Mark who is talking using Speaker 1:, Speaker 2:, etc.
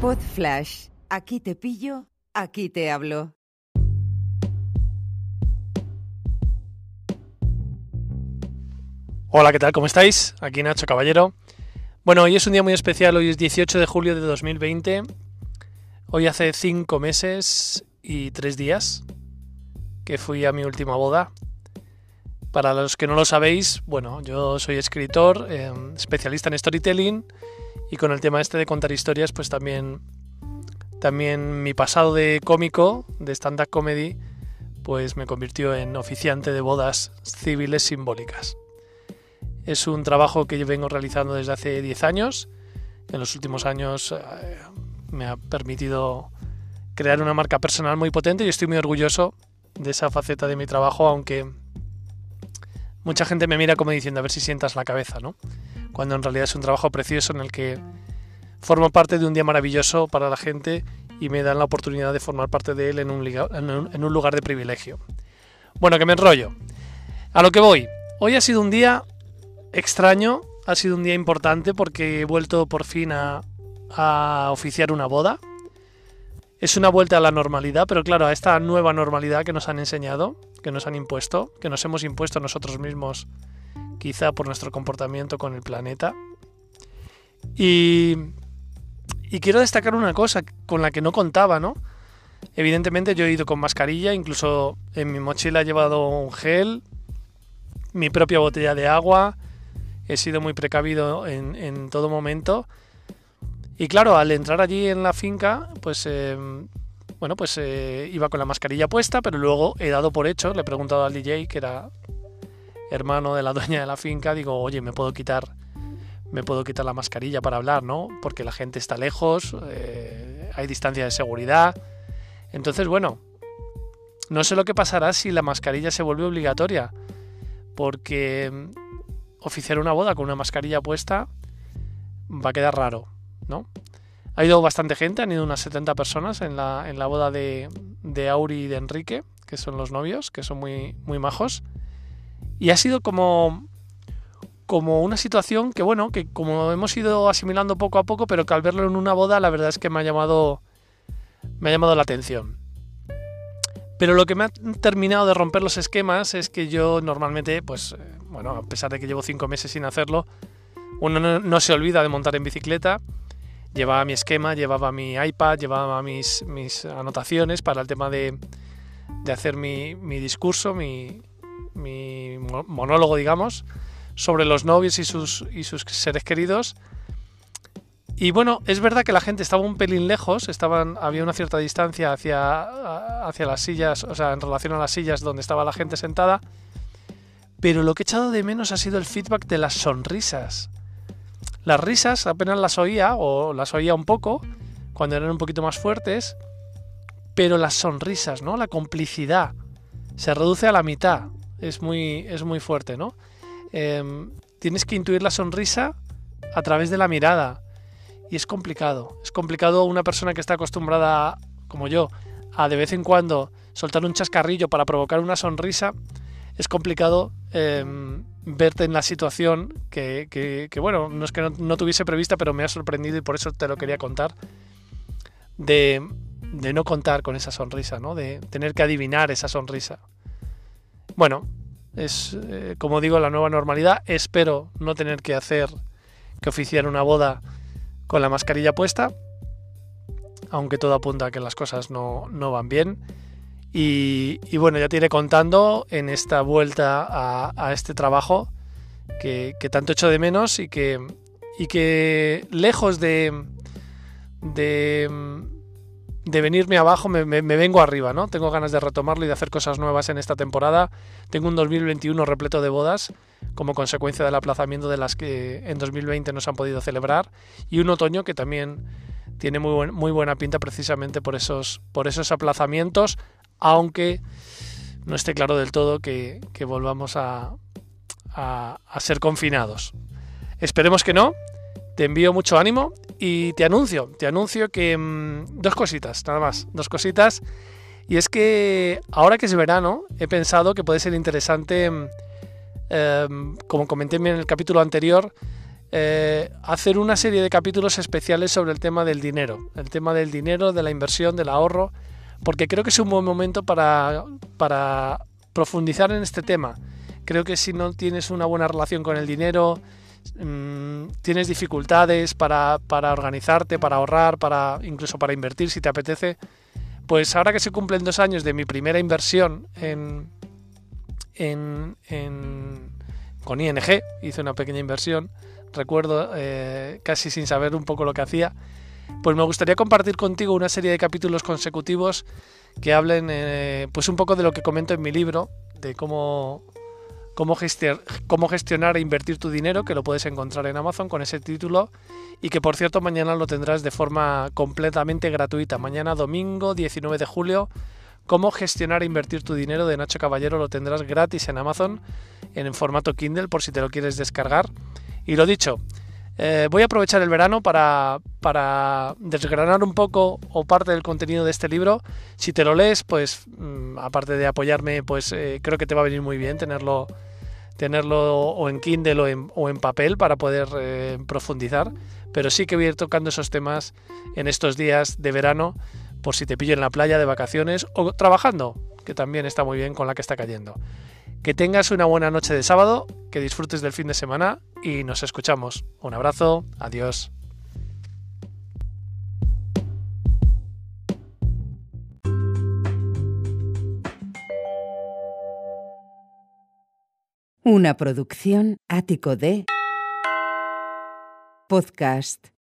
Speaker 1: Pod Flash. Aquí te pillo, aquí te hablo.
Speaker 2: Hola, ¿qué tal? ¿Cómo estáis? Aquí Nacho Caballero. Bueno, hoy es un día muy especial, hoy es 18 de julio de 2020. Hoy hace 5 meses y 3 días que fui a mi última boda. Para los que no lo sabéis, bueno, yo soy escritor, eh, especialista en storytelling y con el tema este de contar historias, pues también, también mi pasado de cómico, de stand-up comedy, pues me convirtió en oficiante de bodas civiles simbólicas. Es un trabajo que yo vengo realizando desde hace 10 años. En los últimos años eh, me ha permitido crear una marca personal muy potente y estoy muy orgulloso de esa faceta de mi trabajo, aunque mucha gente me mira como diciendo a ver si sientas la cabeza, ¿no? Cuando en realidad es un trabajo precioso en el que formo parte de un día maravilloso para la gente y me dan la oportunidad de formar parte de él en un, en un lugar de privilegio. Bueno, que me enrollo. A lo que voy. Hoy ha sido un día extraño, ha sido un día importante porque he vuelto por fin a, a oficiar una boda. Es una vuelta a la normalidad, pero claro, a esta nueva normalidad que nos han enseñado, que nos han impuesto, que nos hemos impuesto nosotros mismos, quizá por nuestro comportamiento con el planeta. Y, quiero destacar una cosa con la que no contaba, ¿no? Evidentemente yo he ido con mascarilla, incluso en mi mochila he llevado un gel, mi propia botella de agua, he sido muy precavido en, en todo momento. Y claro, al entrar allí en la finca, pues eh, bueno, pues eh, iba con la mascarilla puesta, pero luego he dado por hecho, le he preguntado al DJ, que era hermano de la dueña de la finca, digo, oye, me puedo quitar, me puedo quitar la mascarilla para hablar, ¿no? Porque la gente está lejos, eh, hay distancia de seguridad. Entonces, bueno, no sé lo que pasará si la mascarilla se vuelve obligatoria, porque oficiar una boda con una mascarilla puesta va a quedar raro, ¿no? Ha ido bastante gente, han ido unas 70 personas en la, en la boda de, de, Auri y de Enrique, que son los novios, que son muy, muy majos. Y ha sido como, como una situación que, bueno, que como hemos ido asimilando poco a poco, pero que al verlo en una boda, la verdad es que me ha llamado, me ha llamado la atención. Pero lo que me ha terminado de romper los esquemas es que yo normalmente, pues, bueno, a pesar de que llevo cinco meses sin hacerlo, uno no, no se olvida de montar en bicicleta. Llevaba mi esquema, llevaba mi iPad, llevaba mis, mis anotaciones para el tema de, de hacer mi, mi discurso, mi, mi, monólogo, digamos, sobre los novios y sus, y sus seres queridos. Y bueno, es verdad que la gente estaba un pelín lejos, estaban, había una cierta distancia hacia, hacia las sillas, o sea, en relación a las sillas donde estaba la gente sentada, pero lo que he echado de menos ha sido el feedback de las sonrisas. Las risas apenas las oía, o las oía un poco, cuando eran un poquito más fuertes, pero las sonrisas, ¿no? La complicidad se reduce a la mitad. Es muy, es muy fuerte, ¿no? Eh, tienes que intuir la sonrisa a través de la mirada. Y es complicado. Es complicado una persona que está acostumbrada, como yo, a de vez en cuando soltar un chascarrillo para provocar una sonrisa. Es complicado eh, verte en la situación que, que, que bueno, no es que no, no, tuviese prevista, pero me ha sorprendido y por eso te lo quería contar. De, de no contar con esa sonrisa, ¿no? De tener que adivinar esa sonrisa. Bueno, es eh, como digo, la nueva normalidad. Espero no tener que hacer que oficiar una boda con la mascarilla puesta, aunque todo apunta a que las cosas no, no van bien. Y, bueno, ya te iré contando en esta vuelta a, a este trabajo que, que, tanto echo de menos y que, y que lejos de, de, de venirme abajo me, vengo arriba, ¿no? Tengo ganas de retomarlo y de hacer cosas nuevas en esta temporada. Tengo un 2021 repleto de bodas como consecuencia del aplazamiento de las que en 2020 no se han podido celebrar y un otoño que también tiene muy, muy buena pinta precisamente por esos, por esos aplazamientos, aunque no esté claro del todo que, que volvamos a, a, a, ser confinados. Esperemos que no. Te envío mucho ánimo y te anuncio, te anuncio que mmm, dos cositas, nada más, dos cositas. Y es que ahora que es verano, he pensado que puede ser interesante, eh, como comenté en el capítulo anterior, eh, hacer una serie de capítulos especiales sobre el tema del dinero, el tema del dinero, de la inversión, del ahorro, porque creo que es un buen momento para, para profundizar en este tema. Creo que si no tienes una buena relación con el dinero, mmm, tienes dificultades para, para, organizarte, para ahorrar, para incluso para invertir si te apetece, pues ahora que se cumplen dos años de mi primera inversión en, en, en con ING, hice una pequeña inversión, recuerdo eh, casi sin saber un poco lo que hacía, pues me gustaría compartir contigo una serie de capítulos consecutivos que hablen eh, pues un poco de lo que comento en mi libro, de cómo, cómo, gestionar, e invertir tu dinero, que lo puedes encontrar en Amazon con ese título y que por cierto mañana lo tendrás de forma completamente gratuita. Mañana domingo 19 de julio, cómo gestionar e invertir tu dinero de Nacho Caballero lo tendrás gratis en Amazon en formato Kindle por si te lo quieres descargar. Y lo dicho, eh, voy a aprovechar el verano para, para, desgranar un poco o parte del contenido de este libro. Si te lo lees, pues mmm, aparte de apoyarme, pues eh, creo que te va a venir muy bien tenerlo, tenerlo o en Kindle o en, o en papel para poder eh, profundizar. Pero sí que voy a ir tocando esos temas en estos días de verano, por si te pillo en la playa de vacaciones o trabajando, que también está muy bien con la que está cayendo. Que tengas una buena noche de sábado, que disfrutes del fin de semana y nos escuchamos. Un abrazo, adiós.
Speaker 1: Una producción ático de podcast